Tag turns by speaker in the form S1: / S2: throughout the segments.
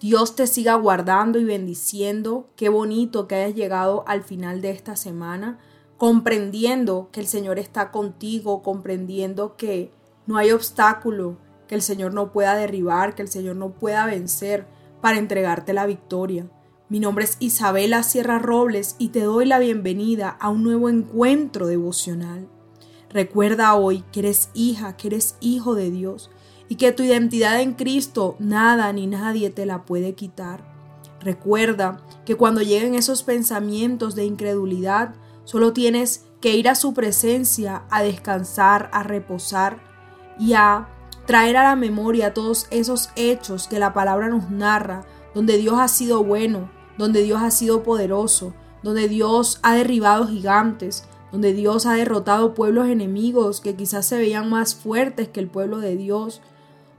S1: Dios te siga guardando y bendiciendo. Qué bonito que hayas llegado al final de esta semana, comprendiendo que el Señor está contigo, comprendiendo que no hay obstáculo que el Señor no pueda derribar, que el Señor no pueda vencer para entregarte la victoria. Mi nombre es Isabela Sierra Robles y te doy la bienvenida a un nuevo encuentro devocional. Recuerda hoy que eres hija, que eres hijo de Dios y que tu identidad en Cristo nada ni nadie te la puede quitar. Recuerda que cuando lleguen esos pensamientos de incredulidad, solo tienes que ir a su presencia a descansar, a reposar y a traer a la memoria todos esos hechos que la palabra nos narra, donde Dios ha sido bueno, donde Dios ha sido poderoso, donde Dios ha derribado gigantes, donde Dios ha derrotado pueblos enemigos que quizás se veían más fuertes que el pueblo de Dios,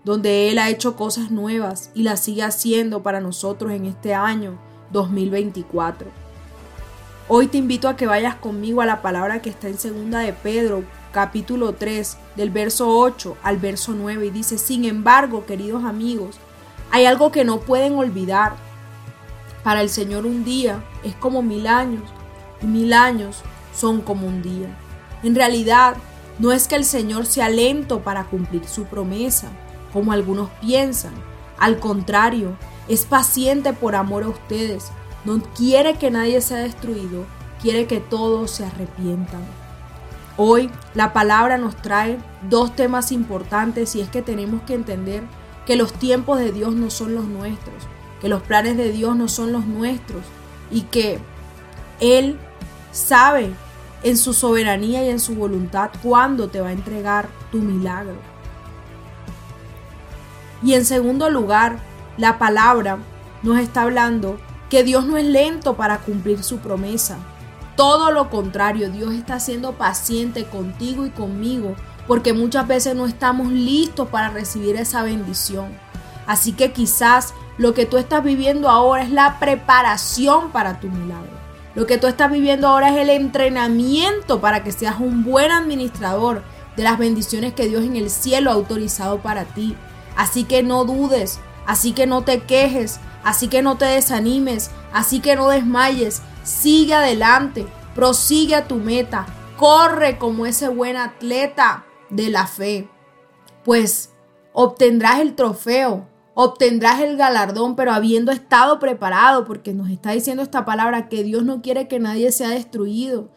S1: donde Él ha hecho cosas nuevas y las sigue haciendo para nosotros en este año 2024. Hoy te invito a que vayas conmigo a la palabra que está en segunda de Pedro, capítulo 3, del verso 8 al verso 9 y dice, "Sin embargo, queridos amigos, hay algo que no pueden olvidar. Para el Señor un día es como mil años y mil años son como un día. En realidad, no es que el Señor sea lento para cumplir su promesa, como algunos piensan. Al contrario, es paciente por amor a ustedes. No quiere que nadie sea destruido, quiere que todos se arrepientan. Hoy la palabra nos trae dos temas importantes y es que tenemos que entender que los tiempos de Dios no son los nuestros, que los planes de Dios no son los nuestros y que Él sabe en su soberanía y en su voluntad cuándo te va a entregar tu milagro. Y en segundo lugar, la palabra nos está hablando que Dios no es lento para cumplir su promesa. Todo lo contrario, Dios está siendo paciente contigo y conmigo porque muchas veces no estamos listos para recibir esa bendición. Así que quizás lo que tú estás viviendo ahora es la preparación para tu milagro. Lo que tú estás viviendo ahora es el entrenamiento para que seas un buen administrador de las bendiciones que Dios en el cielo ha autorizado para ti. Así que no dudes, así que no te quejes, así que no te desanimes, así que no desmayes. Sigue adelante, prosigue a tu meta, corre como ese buen atleta de la fe, pues obtendrás el trofeo obtendrás el galardón, pero habiendo estado preparado, porque nos está diciendo esta palabra que Dios no quiere que nadie sea destruido.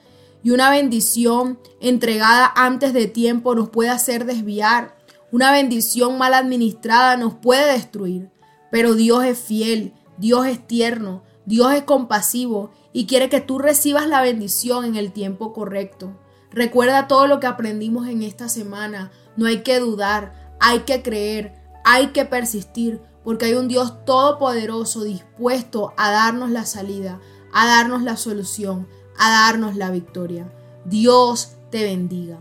S1: Y una bendición entregada antes de tiempo nos puede hacer desviar. Una bendición mal administrada nos puede destruir. Pero Dios es fiel, Dios es tierno, Dios es compasivo y quiere que tú recibas la bendición en el tiempo correcto. Recuerda todo lo que aprendimos en esta semana. No hay que dudar, hay que creer, hay que persistir porque hay un Dios todopoderoso dispuesto a darnos la salida, a darnos la solución, a darnos la victoria. Dios te bendiga.